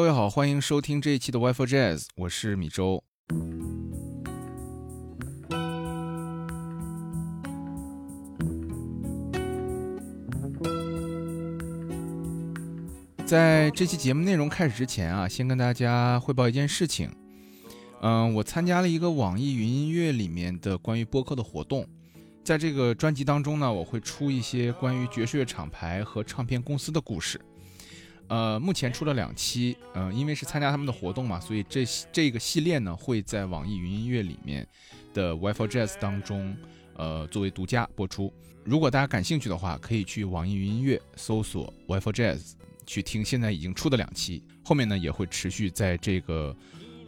各位好，欢迎收听这一期的 Wi-Fi Jazz，我是米周。在这期节目内容开始之前啊，先跟大家汇报一件事情。嗯，我参加了一个网易云音乐里面的关于播客的活动，在这个专辑当中呢，我会出一些关于爵士乐厂牌和唱片公司的故事。呃，目前出了两期，嗯，因为是参加他们的活动嘛，所以这这个系列呢会在网易云音乐里面的 Wi-Fi Jazz 当中，呃，作为独家播出。如果大家感兴趣的话，可以去网易云音乐搜索 Wi-Fi Jazz 去听现在已经出的两期，后面呢也会持续在这个。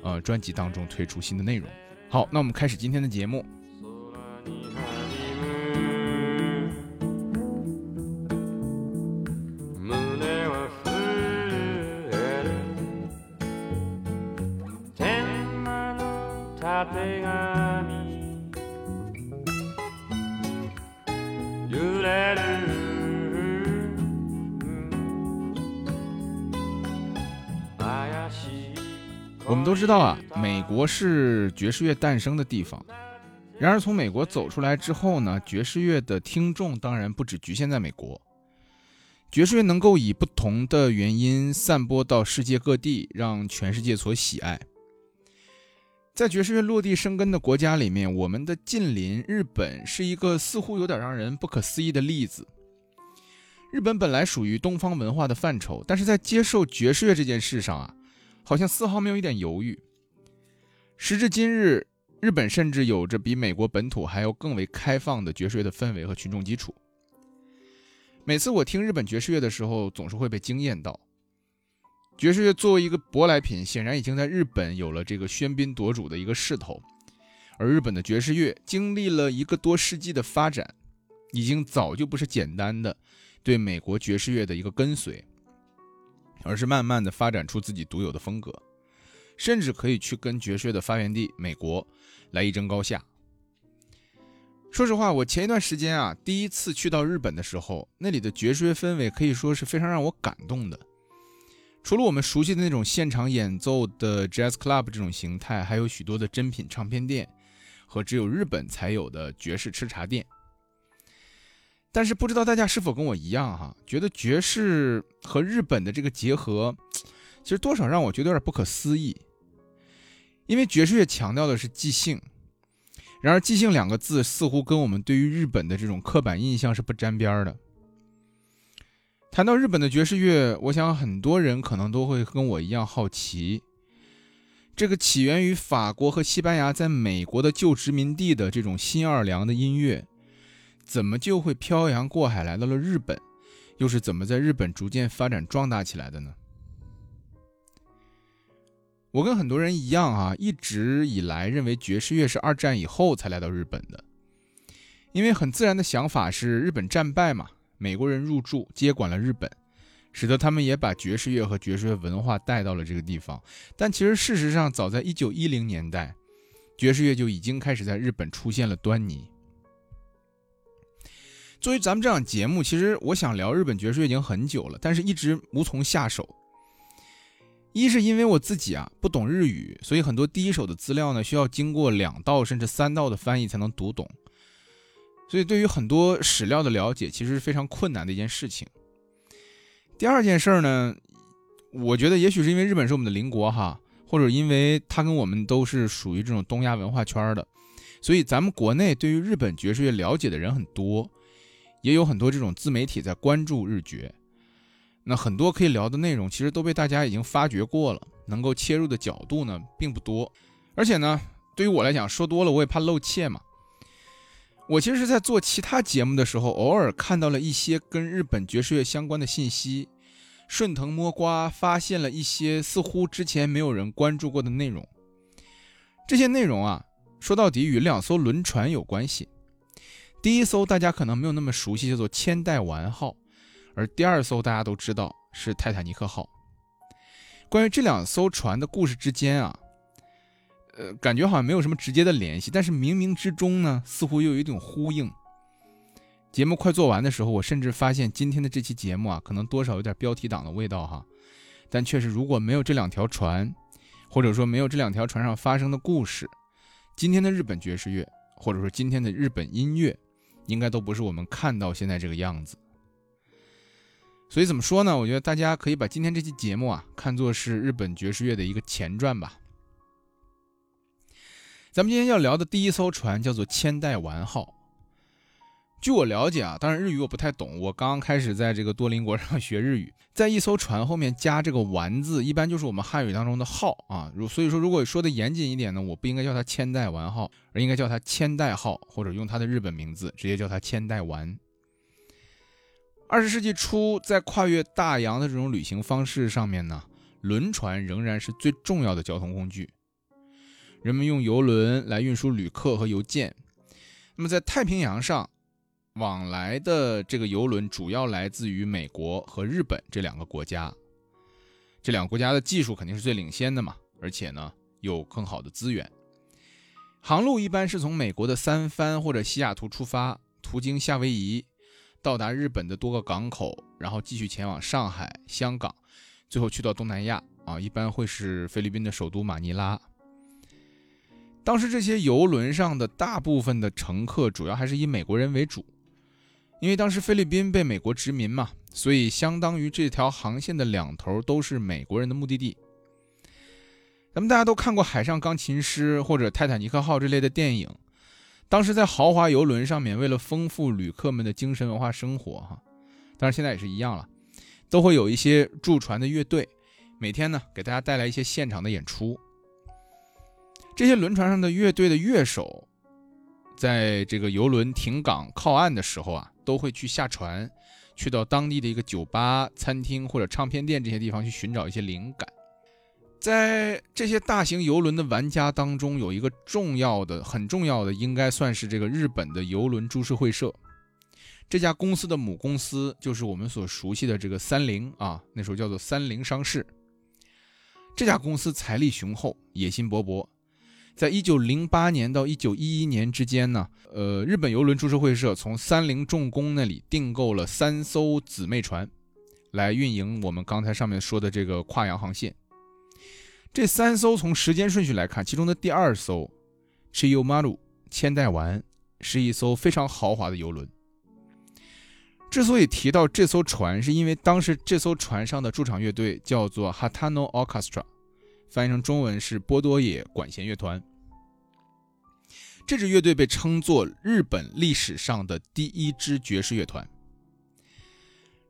呃，专辑当中推出新的内容。好，那我们开始今天的节目。我们都知道啊，美国是爵士乐诞生的地方。然而，从美国走出来之后呢，爵士乐的听众当然不只局限在美国。爵士乐能够以不同的原因散播到世界各地，让全世界所喜爱。在爵士乐落地生根的国家里面，我们的近邻日本是一个似乎有点让人不可思议的例子。日本本来属于东方文化的范畴，但是在接受爵士乐这件事上啊。好像丝毫没有一点犹豫。时至今日，日本甚至有着比美国本土还要更为开放的爵士乐的氛围和群众基础。每次我听日本爵士乐的时候，总是会被惊艳到。爵士乐作为一个舶来品，显然已经在日本有了这个喧宾夺主的一个势头。而日本的爵士乐经历了一个多世纪的发展，已经早就不是简单的对美国爵士乐的一个跟随。而是慢慢的发展出自己独有的风格，甚至可以去跟爵士乐的发源地美国来一争高下。说实话，我前一段时间啊，第一次去到日本的时候，那里的爵士乐氛围可以说是非常让我感动的。除了我们熟悉的那种现场演奏的 jazz club 这种形态，还有许多的珍品唱片店和只有日本才有的爵士吃茶店。但是不知道大家是否跟我一样哈，觉得爵士和日本的这个结合，其实多少让我觉得有点不可思议。因为爵士乐强调的是即兴，然而即兴两个字似乎跟我们对于日本的这种刻板印象是不沾边的。谈到日本的爵士乐，我想很多人可能都会跟我一样好奇，这个起源于法国和西班牙在美国的旧殖民地的这种新奥尔良的音乐。怎么就会漂洋过海来到了日本？又是怎么在日本逐渐发展壮大起来的呢？我跟很多人一样啊，一直以来认为爵士乐是二战以后才来到日本的，因为很自然的想法是日本战败嘛，美国人入驻接管了日本，使得他们也把爵士乐和爵士乐文化带到了这个地方。但其实事实上，早在一九一零年代，爵士乐就已经开始在日本出现了端倪。作为咱们这档节目，其实我想聊日本爵士乐已经很久了，但是一直无从下手。一是因为我自己啊不懂日语，所以很多第一手的资料呢需要经过两道甚至三道的翻译才能读懂，所以对于很多史料的了解其实是非常困难的一件事情。第二件事儿呢，我觉得也许是因为日本是我们的邻国哈，或者因为它跟我们都是属于这种东亚文化圈的，所以咱们国内对于日本爵士乐了解的人很多。也有很多这种自媒体在关注日绝，那很多可以聊的内容其实都被大家已经发掘过了，能够切入的角度呢并不多，而且呢，对于我来讲说多了我也怕露怯嘛。我其实是在做其他节目的时候，偶尔看到了一些跟日本爵士乐相关的信息，顺藤摸瓜发现了一些似乎之前没有人关注过的内容。这些内容啊，说到底与两艘轮船有关系。第一艘大家可能没有那么熟悉，叫做千代丸号，而第二艘大家都知道是泰坦尼克号。关于这两艘船的故事之间啊，呃，感觉好像没有什么直接的联系，但是冥冥之中呢，似乎又有一种呼应。节目快做完的时候，我甚至发现今天的这期节目啊，可能多少有点标题党的味道哈。但确实如果没有这两条船，或者说没有这两条船上发生的故事，今天的日本爵士乐，或者说今天的日本音乐，应该都不是我们看到现在这个样子。所以怎么说呢？我觉得大家可以把今天这期节目啊看作是日本爵士乐的一个前传吧。咱们今天要聊的第一艘船叫做千代丸号。据我了解啊，当然日语我不太懂，我刚刚开始在这个多邻国 上学日语，在一艘船后面加这个“丸”字，一般就是我们汉语当中的号啊。如所以说，如果说的严谨一点呢，我不应该叫它千代丸号，而应该叫它千代号，或者用它的日本名字直接叫它千代丸。二十世纪初，在跨越大洋的这种旅行方式上面呢，轮船仍然是最重要的交通工具。人们用游轮来运输旅客和邮件。那么在太平洋上，往来的这个游轮主要来自于美国和日本这两个国家，这两个国家的技术肯定是最领先的嘛，而且呢有更好的资源。航路一般是从美国的三藩或者西雅图出发，途经夏威夷，到达日本的多个港口，然后继续前往上海、香港，最后去到东南亚啊，一般会是菲律宾的首都马尼拉。当时这些游轮上的大部分的乘客主要还是以美国人为主。因为当时菲律宾被美国殖民嘛，所以相当于这条航线的两头都是美国人的目的地。咱们大家都看过《海上钢琴师》或者《泰坦尼克号》这类的电影，当时在豪华游轮上面，为了丰富旅客们的精神文化生活，哈，当然现在也是一样了，都会有一些驻船的乐队，每天呢给大家带来一些现场的演出。这些轮船上的乐队的乐手，在这个游轮停港靠岸的时候啊。都会去下船，去到当地的一个酒吧、餐厅或者唱片店这些地方去寻找一些灵感。在这些大型游轮的玩家当中，有一个重要的、很重要的，应该算是这个日本的游轮株式会社。这家公司的母公司就是我们所熟悉的这个三菱啊，那时候叫做三菱商事。这家公司财力雄厚，野心勃勃。在一九零八年到一九一一年之间呢，呃，日本邮轮株式会社从三菱重工那里订购了三艘姊妹船，来运营我们刚才上面说的这个跨洋航线。这三艘从时间顺序来看，其中的第二艘 Chiyomaru 千代丸是一艘非常豪华的游轮。之所以提到这艘船，是因为当时这艘船上的驻场乐队叫做 Hatano Orchestra。翻译成中文是波多野管弦乐团。这支乐队被称作日本历史上的第一支爵士乐团。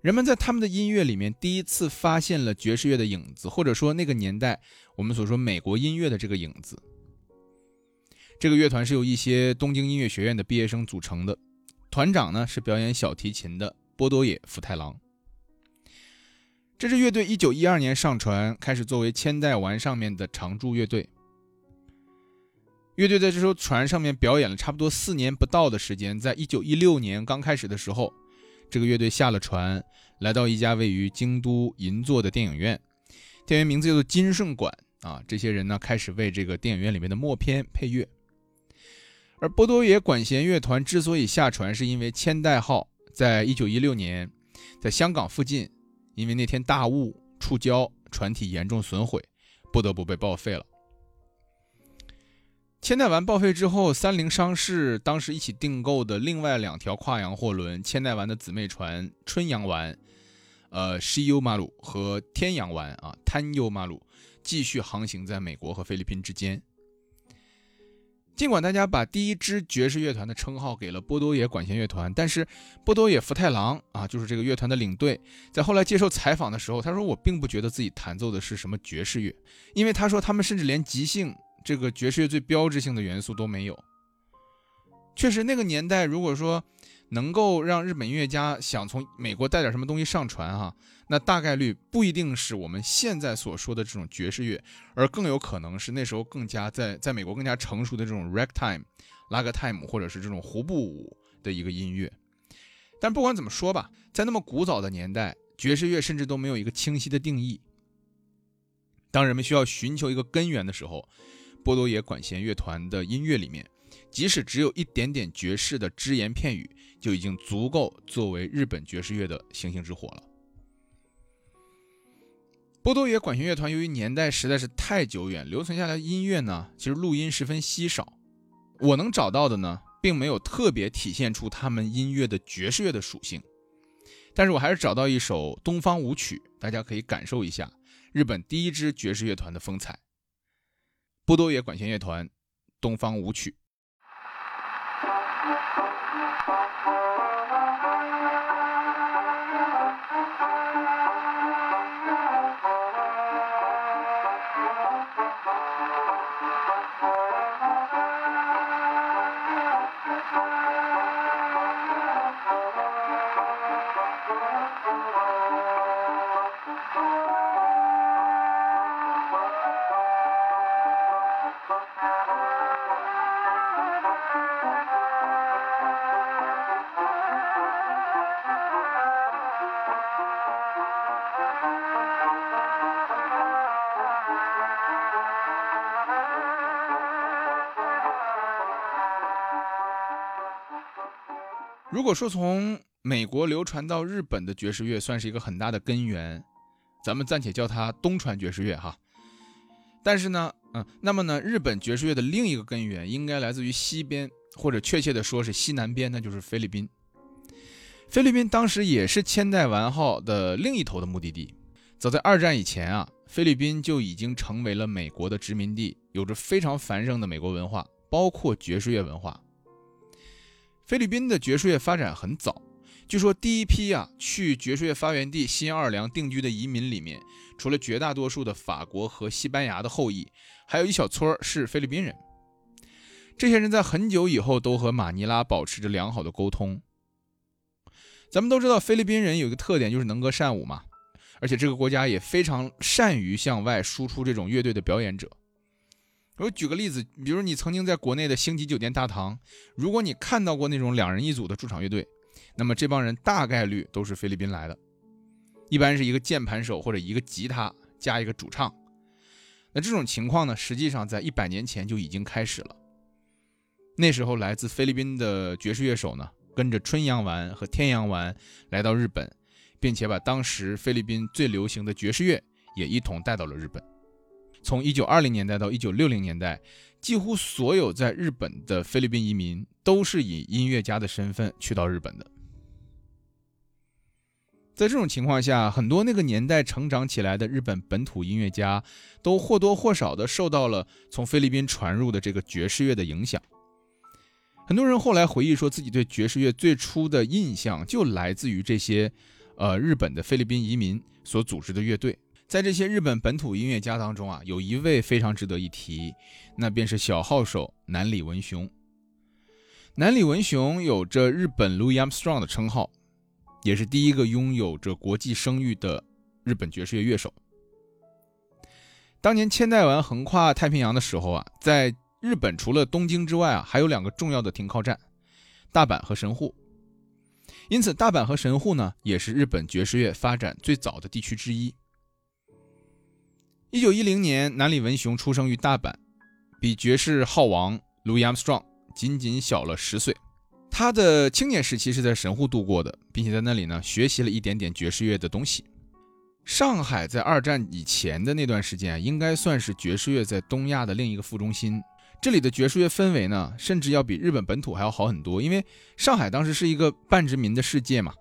人们在他们的音乐里面第一次发现了爵士乐的影子，或者说那个年代我们所说美国音乐的这个影子。这个乐团是由一些东京音乐学院的毕业生组成的，团长呢是表演小提琴的波多野福太郎。这支乐队一九一二年上船，开始作为千代丸上面的常驻乐队。乐队在这艘船上面表演了差不多四年不到的时间。在一九一六年刚开始的时候，这个乐队下了船，来到一家位于京都银座的电影院，店员名字叫做金顺馆啊。这些人呢，开始为这个电影院里面的默片配乐。而波多野管弦乐团之所以下船，是因为千代号在一九一六年在香港附近。因为那天大雾触礁，船体严重损毁，不得不被报废了。千代丸报废之后，三菱商事当时一起订购的另外两条跨洋货轮——千代丸的姊妹船春阳丸，呃，西优马鲁和天阳丸啊，滩优马鲁，继续航行在美国和菲律宾之间。尽管大家把第一支爵士乐团的称号给了波多野管弦乐团，但是波多野福太郎啊，就是这个乐团的领队，在后来接受采访的时候，他说：“我并不觉得自己弹奏的是什么爵士乐，因为他说他们甚至连即兴这个爵士乐最标志性的元素都没有。”确实，那个年代如果说。能够让日本音乐家想从美国带点什么东西上船哈，那大概率不一定是我们现在所说的这种爵士乐，而更有可能是那时候更加在在美国更加成熟的这种 ragtime、拉格泰姆或者是这种胡步舞的一个音乐。但不管怎么说吧，在那么古早的年代，爵士乐甚至都没有一个清晰的定义。当人们需要寻求一个根源的时候，波多野管弦乐团的音乐里面。即使只有一点点爵士的只言片语，就已经足够作为日本爵士乐的星星之火了。波多野管弦乐团由于年代实在是太久远，留存下来的音乐呢，其实录音十分稀少。我能找到的呢，并没有特别体现出他们音乐的爵士乐的属性。但是我还是找到一首东方舞曲，大家可以感受一下日本第一支爵士乐团的风采——波多野管弦乐团《东方舞曲》。如果说从美国流传到日本的爵士乐算是一个很大的根源，咱们暂且叫它东传爵士乐哈。但是呢，嗯，那么呢，日本爵士乐的另一个根源应该来自于西边，或者确切的说是西南边，那就是菲律宾。菲律宾当时也是千代丸号的另一头的目的地。早在二战以前啊，菲律宾就已经成为了美国的殖民地，有着非常繁盛的美国文化，包括爵士乐文化。菲律宾的爵士乐发展很早，据说第一批啊去爵士乐发源地新奥尔良定居的移民里面，除了绝大多数的法国和西班牙的后裔，还有一小撮是菲律宾人。这些人在很久以后都和马尼拉保持着良好的沟通。咱们都知道菲律宾人有一个特点就是能歌善舞嘛，而且这个国家也非常善于向外输出这种乐队的表演者。我举个例子，比如你曾经在国内的星级酒店大堂，如果你看到过那种两人一组的驻场乐队，那么这帮人大概率都是菲律宾来的，一般是一个键盘手或者一个吉他加一个主唱。那这种情况呢，实际上在一百年前就已经开始了。那时候来自菲律宾的爵士乐手呢，跟着春阳丸和天阳丸来到日本，并且把当时菲律宾最流行的爵士乐也一同带到了日本。从一九二零年代到一九六零年代，几乎所有在日本的菲律宾移民都是以音乐家的身份去到日本的。在这种情况下，很多那个年代成长起来的日本本土音乐家，都或多或少的受到了从菲律宾传入的这个爵士乐的影响。很多人后来回忆说，自己对爵士乐最初的印象就来自于这些，呃，日本的菲律宾移民所组织的乐队。在这些日本本土音乐家当中啊，有一位非常值得一提，那便是小号手南里文雄。南里文雄有着日本 Louis Armstrong 的称号，也是第一个拥有着国际声誉的日本爵士乐乐手。当年千代丸横跨太平洋的时候啊，在日本除了东京之外啊，还有两个重要的停靠站，大阪和神户。因此，大阪和神户呢，也是日本爵士乐发展最早的地区之一。一九一零年，南里文雄出生于大阪，比爵士号王 Louis Armstrong 仅仅小了十岁。他的青年时期是在神户度过的，并且在那里呢学习了一点点爵士乐的东西。上海在二战以前的那段时间，应该算是爵士乐在东亚的另一个副中心。这里的爵士乐氛围呢，甚至要比日本本土还要好很多，因为上海当时是一个半殖民的世界嘛。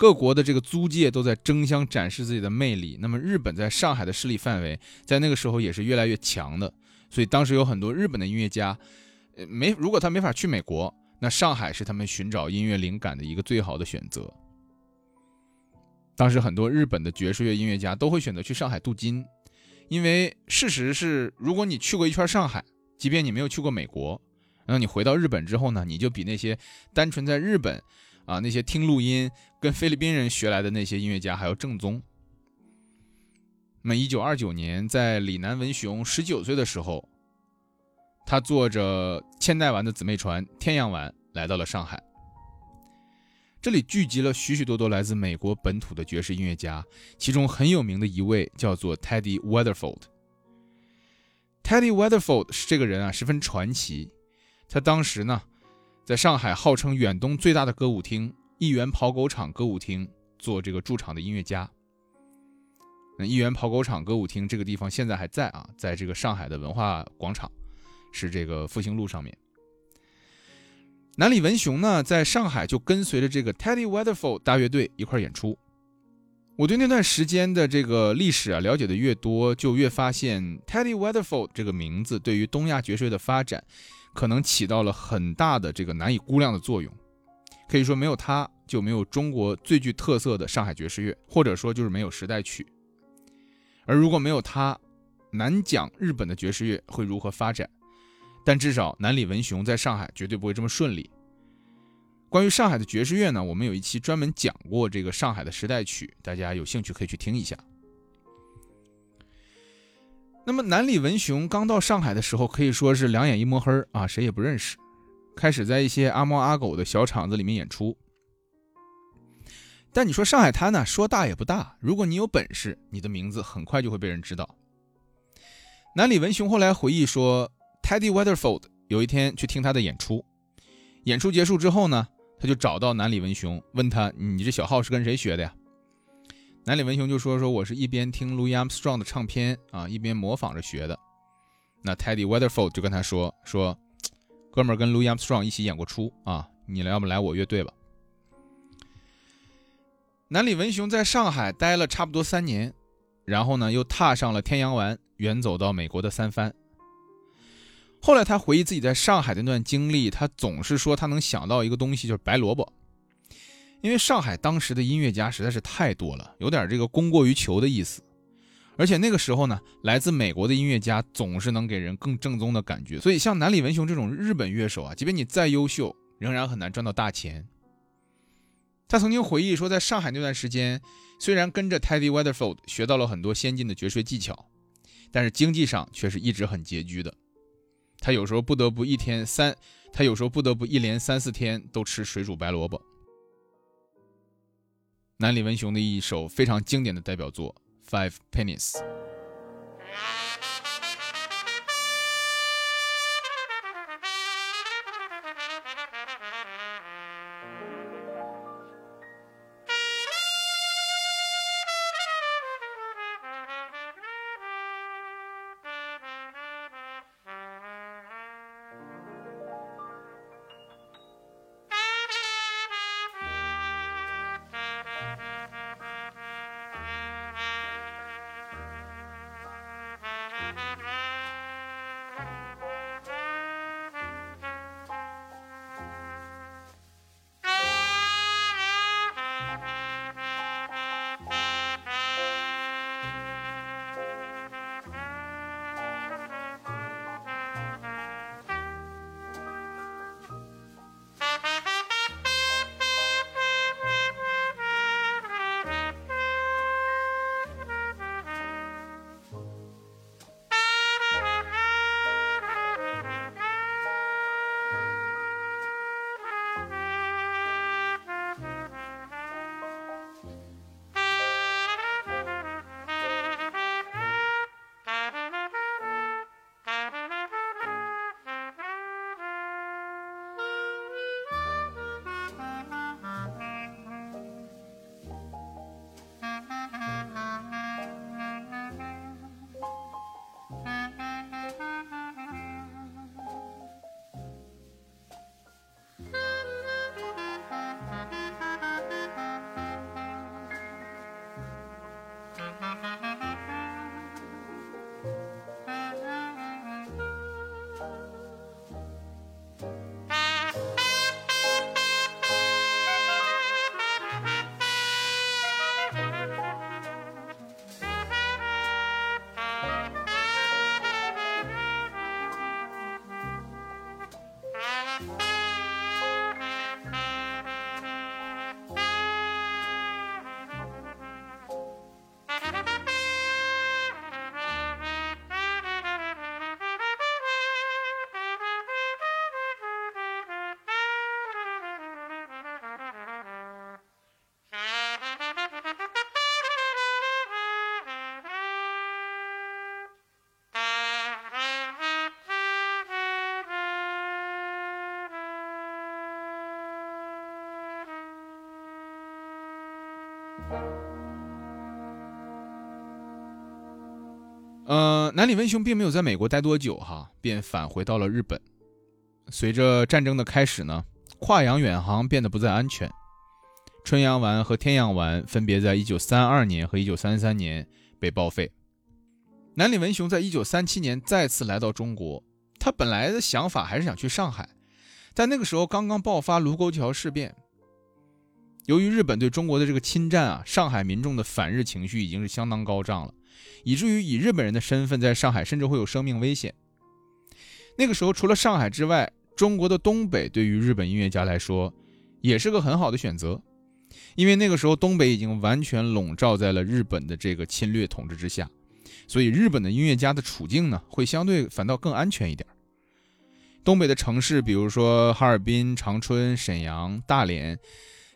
各国的这个租界都在争相展示自己的魅力。那么日本在上海的势力范围，在那个时候也是越来越强的。所以当时有很多日本的音乐家，没如果他没法去美国，那上海是他们寻找音乐灵感的一个最好的选择。当时很多日本的爵士乐音乐家都会选择去上海镀金，因为事实是，如果你去过一圈上海，即便你没有去过美国，然后你回到日本之后呢，你就比那些单纯在日本。啊，那些听录音跟菲律宾人学来的那些音乐家还要正宗。那么，一九二九年，在李南文雄十九岁的时候，他坐着千代丸的姊妹船天阳丸来到了上海。这里聚集了许许多多来自美国本土的爵士音乐家，其中很有名的一位叫做 Teddy Weatherford。Teddy Weatherford 是这个人啊，十分传奇。他当时呢。在上海号称远东最大的歌舞厅——一元跑狗场歌舞厅做这个驻场的音乐家。那一元跑狗场歌舞厅这个地方现在还在啊，在这个上海的文化广场，是这个复兴路上面。南里文雄呢，在上海就跟随着这个 Teddy Weatherford 大乐队一块演出。我对那段时间的这个历史啊了解的越多，就越发现 Teddy Weatherford 这个名字对于东亚爵士乐的发展，可能起到了很大的这个难以估量的作用。可以说，没有他，就没有中国最具特色的上海爵士乐，或者说就是没有时代曲。而如果没有他，难讲日本的爵士乐会如何发展。但至少南里文雄在上海绝对不会这么顺利。关于上海的爵士乐呢，我们有一期专门讲过这个上海的时代曲，大家有兴趣可以去听一下。那么南里文雄刚到上海的时候，可以说是两眼一摸黑啊，谁也不认识，开始在一些阿猫阿狗的小场子里面演出。但你说上海滩呢，说大也不大，如果你有本事，你的名字很快就会被人知道。南里文雄后来回忆说。Teddy Weatherford 有一天去听他的演出，演出结束之后呢，他就找到南里文雄，问他：“你这小号是跟谁学的呀？”南里文雄就说：“说我是一边听 Louis Armstrong 的唱片啊，一边模仿着学的。”那 Teddy Weatherford 就跟他说：“说哥们儿跟 Louis Armstrong 一起演过出啊，你来要不来我乐队吧？”南里文雄在上海待了差不多三年，然后呢，又踏上了天洋湾，远走到美国的三藩。后来他回忆自己在上海的那段经历，他总是说他能想到一个东西，就是白萝卜。因为上海当时的音乐家实在是太多了，有点这个供过于求的意思。而且那个时候呢，来自美国的音乐家总是能给人更正宗的感觉。所以像南里文雄这种日本乐手啊，即便你再优秀，仍然很难赚到大钱。他曾经回忆说，在上海那段时间，虽然跟着 Teddy Weatherford 学到了很多先进的爵士技巧，但是经济上却是一直很拮据的。他有时候不得不一天三，他有时候不得不一连三四天都吃水煮白萝卜。南里文雄的一首非常经典的代表作《Five Pennies》。呃，南里文雄并没有在美国待多久哈，便返回到了日本。随着战争的开始呢，跨洋远航变得不再安全。春阳丸和天阳丸分别在一九三二年和一九三三年被报废。南里文雄在一九三七年再次来到中国，他本来的想法还是想去上海，但那个时候刚刚爆发卢沟桥事变，由于日本对中国的这个侵占啊，上海民众的反日情绪已经是相当高涨了，以至于以日本人的身份在上海甚至会有生命危险。那个时候，除了上海之外，中国的东北对于日本音乐家来说也是个很好的选择，因为那个时候东北已经完全笼罩在了日本的这个侵略统治之下，所以日本的音乐家的处境呢，会相对反倒更安全一点。东北的城市，比如说哈尔滨、长春、沈阳、大连。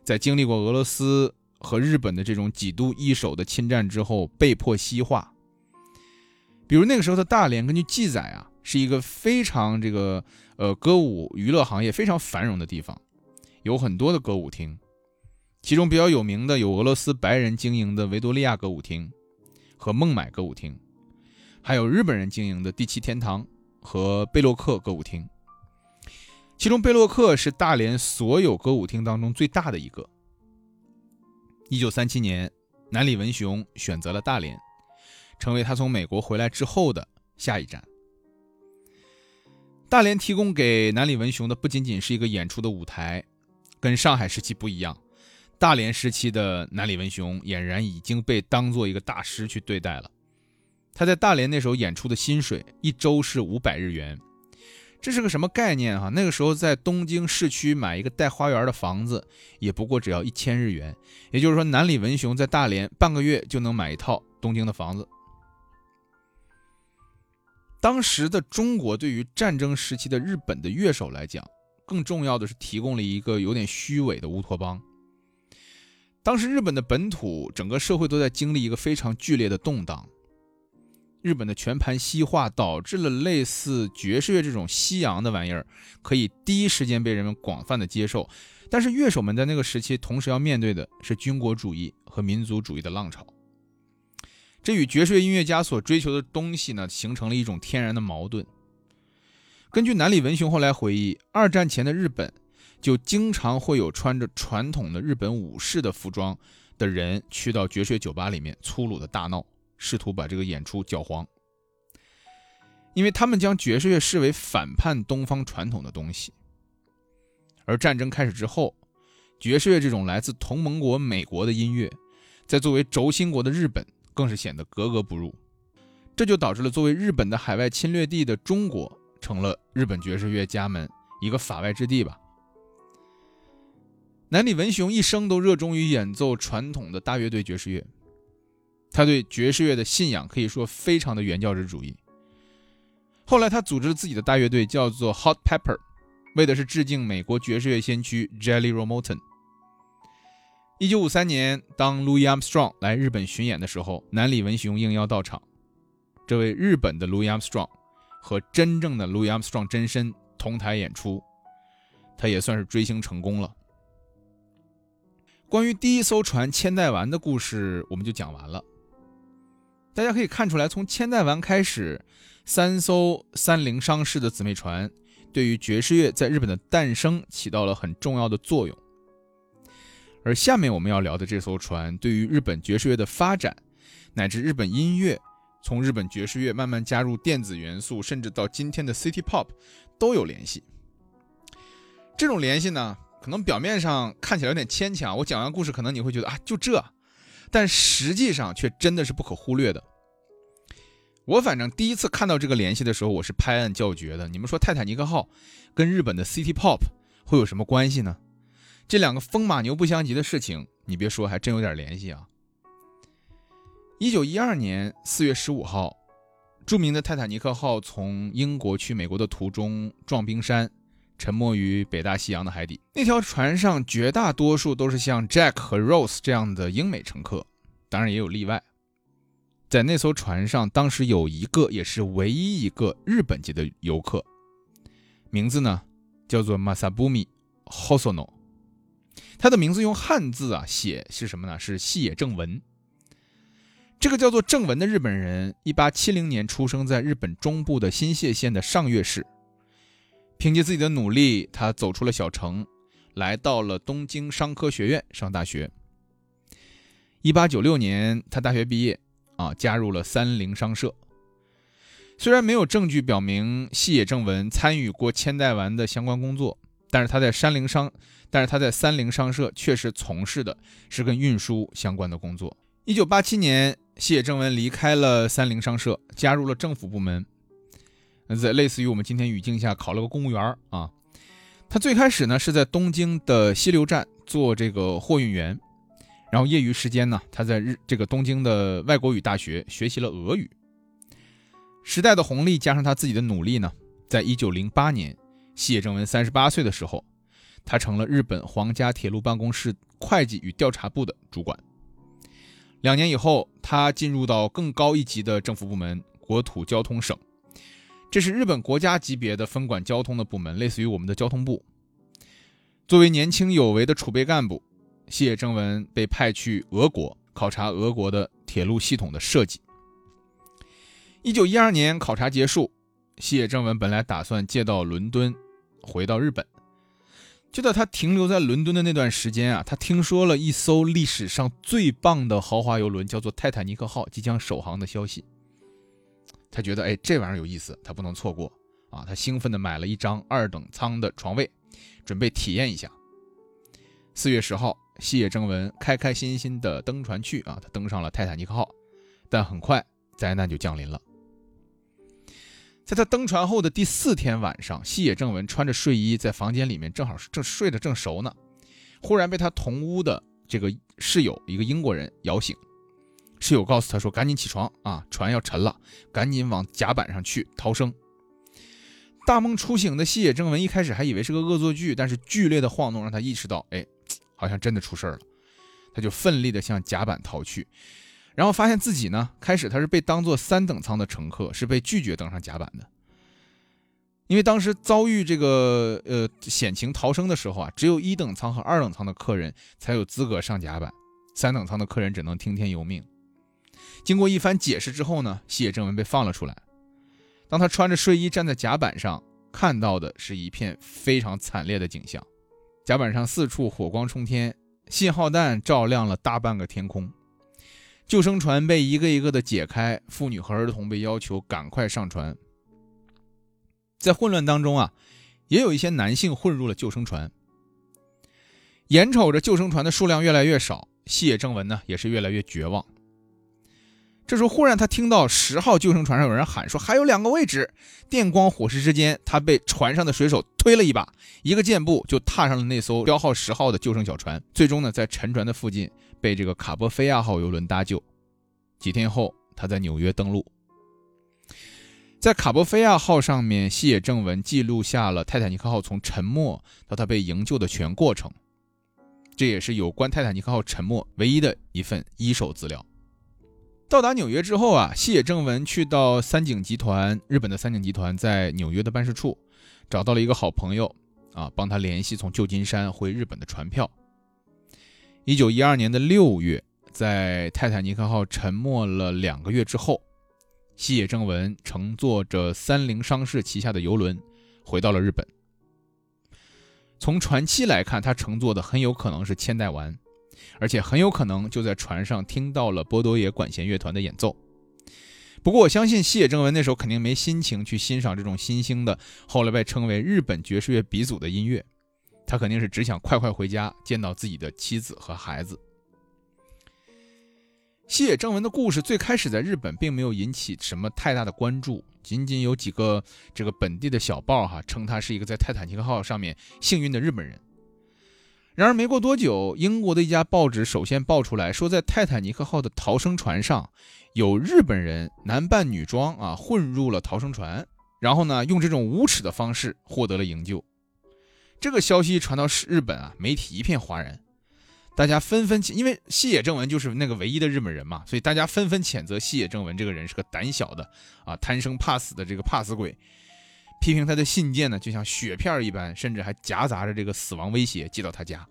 在经历过俄罗斯和日本的这种几度易手的侵占之后，被迫西化。比如那个时候的大连，根据记载啊，是一个非常这个呃歌舞娱乐行业非常繁荣的地方，有很多的歌舞厅，其中比较有名的有俄罗斯白人经营的维多利亚歌舞厅和孟买歌舞厅，还有日本人经营的第七天堂和贝洛克歌舞厅。其中，贝洛克是大连所有歌舞厅当中最大的一个。一九三七年，南里文雄选择了大连，成为他从美国回来之后的下一站。大连提供给南里文雄的不仅仅是一个演出的舞台，跟上海时期不一样，大连时期的南里文雄俨然已经被当做一个大师去对待了。他在大连那时候演出的薪水一周是五百日元。这是个什么概念哈？那个时候在东京市区买一个带花园的房子，也不过只要一千日元。也就是说，南里文雄在大连半个月就能买一套东京的房子。当时的中国对于战争时期的日本的乐手来讲，更重要的是提供了一个有点虚伪的乌托邦。当时日本的本土整个社会都在经历一个非常剧烈的动荡。日本的全盘西化导致了类似爵士乐这种西洋的玩意儿可以第一时间被人们广泛的接受，但是乐手们在那个时期同时要面对的是军国主义和民族主义的浪潮，这与爵士乐音乐家所追求的东西呢形成了一种天然的矛盾。根据南里文雄后来回忆，二战前的日本就经常会有穿着传统的日本武士的服装的人去到爵士酒吧里面粗鲁的大闹。试图把这个演出搅黄，因为他们将爵士乐视为反叛东方传统的东西。而战争开始之后，爵士乐这种来自同盟国美国的音乐，在作为轴心国的日本更是显得格格不入。这就导致了作为日本的海外侵略地的中国，成了日本爵士乐家们一个法外之地吧。南里文雄一生都热衷于演奏传统的大乐队爵士乐。他对爵士乐的信仰可以说非常的原教旨主义。后来他组织了自己的大乐队，叫做 Hot Pepper，为的是致敬美国爵士乐先驱 Jelly Roll Morton。一九五三年，当 Louis Armstrong 来日本巡演的时候，南里文雄应邀到场。这位日本的 Louis Armstrong 和真正的 Louis Armstrong 真身同台演出，他也算是追星成功了。关于第一艘船千代丸的故事，我们就讲完了。大家可以看出来，从千代丸开始，三艘三菱商事的姊妹船对于爵士乐在日本的诞生起到了很重要的作用。而下面我们要聊的这艘船，对于日本爵士乐的发展，乃至日本音乐从日本爵士乐慢慢加入电子元素，甚至到今天的 City Pop，都有联系。这种联系呢，可能表面上看起来有点牵强。我讲完故事，可能你会觉得啊，就这。但实际上却真的是不可忽略的。我反正第一次看到这个联系的时候，我是拍案叫绝的。你们说泰坦尼克号跟日本的 City Pop 会有什么关系呢？这两个风马牛不相及的事情，你别说，还真有点联系啊。一九一二年四月十五号，著名的泰坦尼克号从英国去美国的途中撞冰山。沉没于北大西洋的海底。那条船上绝大多数都是像 Jack 和 Rose 这样的英美乘客，当然也有例外。在那艘船上，当时有一个也是唯一一个日本籍的游客，名字呢叫做 Masabumi Hosono。他的名字用汉字啊写是什么呢？是细野正文。这个叫做正文的日本人，一八七零年出生在日本中部的新泻县的上越市。凭借自己的努力，他走出了小城，来到了东京商科学院上大学。一八九六年，他大学毕业，啊，加入了三菱商社。虽然没有证据表明细野正文参与过千代丸的相关工作，但是他在三菱商，但是他在三菱商社确实从事的是跟运输相关的工作。一九八七年，细野正文离开了三菱商社，加入了政府部门。在类似于我们今天语境下考了个公务员啊，他最开始呢是在东京的西流站做这个货运员，然后业余时间呢他在日这个东京的外国语大学学习了俄语。时代的红利加上他自己的努力呢，在一九零八年，细野正文三十八岁的时候，他成了日本皇家铁路办公室会计与调查部的主管。两年以后，他进入到更高一级的政府部门——国土交通省。这是日本国家级别的分管交通的部门，类似于我们的交通部。作为年轻有为的储备干部，细野正文被派去俄国考察俄国的铁路系统的设计。一九一二年考察结束，细野正文本来打算借到伦敦回到日本。就在他停留在伦敦的那段时间啊，他听说了一艘历史上最棒的豪华游轮，叫做泰坦尼克号即将首航的消息。他觉得，哎，这玩意儿有意思，他不能错过啊！他兴奋地买了一张二等舱的床位，准备体验一下。四月十号，西野正文开开心心地登船去啊，他登上了泰坦尼克号，但很快灾难就降临了。在他登船后的第四天晚上，西野正文穿着睡衣在房间里面，正好正睡得正熟呢，忽然被他同屋的这个室友，一个英国人摇醒。室友告诉他说：“赶紧起床啊，船要沉了，赶紧往甲板上去逃生。”大梦初醒的细野正文一开始还以为是个恶作剧，但是剧烈的晃动让他意识到，哎，好像真的出事了。他就奋力的向甲板逃去，然后发现自己呢，开始他是被当做三等舱的乘客，是被拒绝登上甲板的。因为当时遭遇这个呃险情逃生的时候啊，只有一等舱和二等舱的客人才有资格上甲板，三等舱的客人只能听天由命。经过一番解释之后呢，西野正文被放了出来。当他穿着睡衣站在甲板上，看到的是一片非常惨烈的景象：甲板上四处火光冲天，信号弹照亮了大半个天空。救生船被一个一个的解开，妇女和儿童被要求赶快上船。在混乱当中啊，也有一些男性混入了救生船。眼瞅着救生船的数量越来越少，西野正文呢也是越来越绝望。这时候，忽然他听到十号救生船上有人喊说：“还有两个位置。”电光火石之间，他被船上的水手推了一把，一个箭步就踏上了那艘标号十号的救生小船。最终呢，在沉船的附近被这个卡波菲亚号游轮搭救。几天后，他在纽约登陆。在卡波菲亚号上面，西野正文记录下了泰坦尼克号从沉没到他被营救的全过程。这也是有关泰坦尼克号沉没唯一的一份一手资料。到达纽约之后啊，西野正文去到三井集团，日本的三井集团在纽约的办事处，找到了一个好朋友，啊，帮他联系从旧金山回日本的船票。一九一二年的六月，在泰坦尼克号沉没了两个月之后，西野正文乘坐着三菱商事旗下的游轮，回到了日本。从船期来看，他乘坐的很有可能是千代丸。而且很有可能就在船上听到了波多野管弦乐团的演奏。不过，我相信西野正文那时候肯定没心情去欣赏这种新兴的、后来被称为日本爵士乐鼻祖的音乐。他肯定是只想快快回家见到自己的妻子和孩子。西野正文的故事最开始在日本并没有引起什么太大的关注，仅仅有几个这个本地的小报哈称他是一个在泰坦尼克号上面幸运的日本人。然而没过多久，英国的一家报纸首先爆出来说，在泰坦尼克号的逃生船上，有日本人男扮女装啊，混入了逃生船，然后呢，用这种无耻的方式获得了营救。这个消息传到日本啊，媒体一片哗然，大家纷纷因为西野正文就是那个唯一的日本人嘛，所以大家纷纷谴责西野正文这个人是个胆小的啊，贪生怕死的这个怕死鬼。批评他的信件呢，就像雪片一般，甚至还夹杂着这个死亡威胁寄到他家。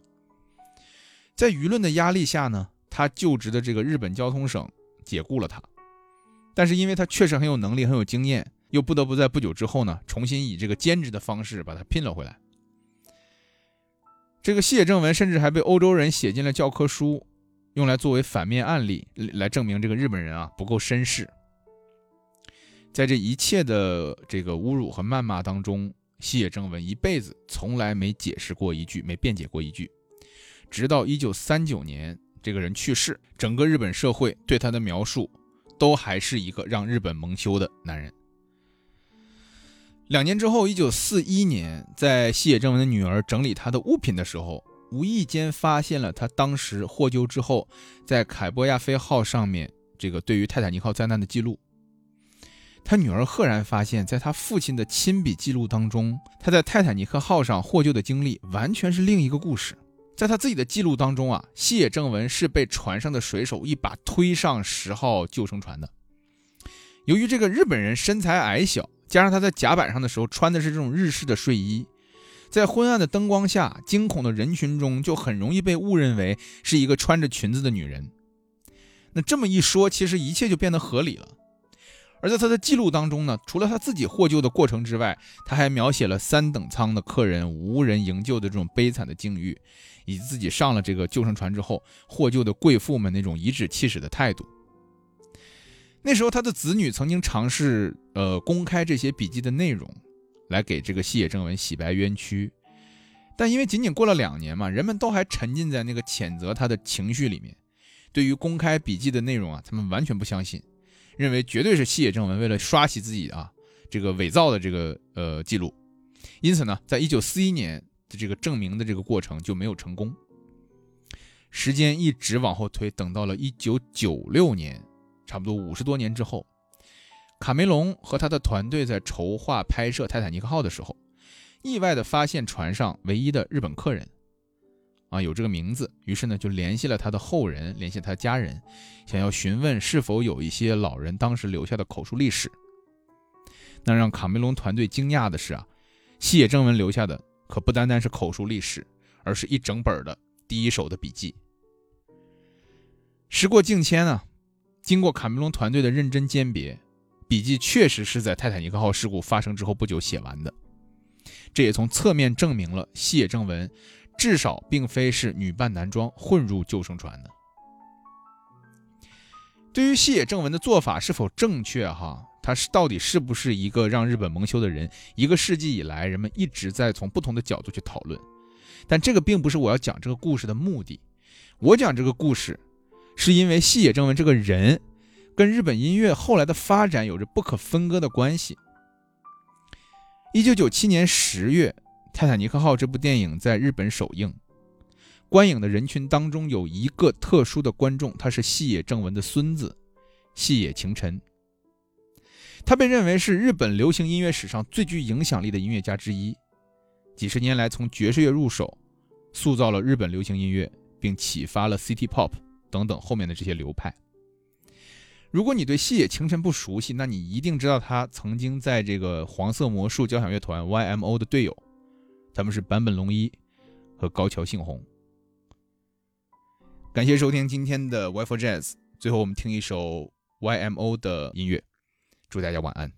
在舆论的压力下呢，他就职的这个日本交通省解雇了他，但是因为他确实很有能力、很有经验，又不得不在不久之后呢，重新以这个兼职的方式把他聘了回来。这个谢正文甚至还被欧洲人写进了教科书，用来作为反面案例来证明这个日本人啊不够绅士。在这一切的这个侮辱和谩骂当中，西野正文一辈子从来没解释过一句，没辩解过一句。直到一九三九年，这个人去世，整个日本社会对他的描述，都还是一个让日本蒙羞的男人。两年之后，一九四一年，在西野正文的女儿整理他的物品的时候，无意间发现了他当时获救之后，在凯波亚菲号上面这个对于泰坦尼克号灾难的记录。他女儿赫然发现，在他父亲的亲笔记录当中，他在泰坦尼克号上获救的经历完全是另一个故事。在他自己的记录当中啊，西野正文是被船上的水手一把推上十号救生船的。由于这个日本人身材矮小，加上他在甲板上的时候穿的是这种日式的睡衣，在昏暗的灯光下，惊恐的人群中就很容易被误认为是一个穿着裙子的女人。那这么一说，其实一切就变得合理了。而在他的记录当中呢，除了他自己获救的过程之外，他还描写了三等舱的客人无人营救的这种悲惨的境遇。以及自己上了这个救生船之后获救的贵妇们那种颐指气使的态度。那时候他的子女曾经尝试呃公开这些笔记的内容，来给这个西野正文洗白冤屈，但因为仅仅过了两年嘛，人们都还沉浸在那个谴责他的情绪里面，对于公开笔记的内容啊，他们完全不相信，认为绝对是西野正文为了刷洗自己啊这个伪造的这个呃记录，因此呢，在一九四一年的。这个证明的这个过程就没有成功。时间一直往后推，等到了一九九六年，差不多五十多年之后，卡梅隆和他的团队在筹划拍摄泰坦尼克号的时候，意外的发现船上唯一的日本客人，啊，有这个名字，于是呢就联系了他的后人，联系他家人，想要询问是否有一些老人当时留下的口述历史。那让卡梅隆团队惊讶的是啊，西野正文留下的。可不单单是口述历史，而是一整本的第一手的笔记。时过境迁啊，经过卡梅隆团队的认真鉴别，笔记确实是在泰坦尼克号事故发生之后不久写完的。这也从侧面证明了细野正文至少并非是女扮男装混入救生船的。对于细野正文的做法是否正确，哈？他是到底是不是一个让日本蒙羞的人？一个世纪以来，人们一直在从不同的角度去讨论，但这个并不是我要讲这个故事的目的。我讲这个故事，是因为细野正文这个人跟日本音乐后来的发展有着不可分割的关系。一九九七年十月，《泰坦尼克号》这部电影在日本首映，观影的人群当中有一个特殊的观众，他是细野正文的孙子，细野晴臣。他被认为是日本流行音乐史上最具影响力的音乐家之一，几十年来从爵士乐入手，塑造了日本流行音乐，并启发了 City Pop 等等后面的这些流派。如果你对细野晴臣不熟悉，那你一定知道他曾经在这个黄色魔术交响乐团 YMO 的队友，他们是坂本龙一和高桥幸宏。感谢收听今天的 wife Jazz，最后我们听一首 YMO 的音乐，祝大家晚安。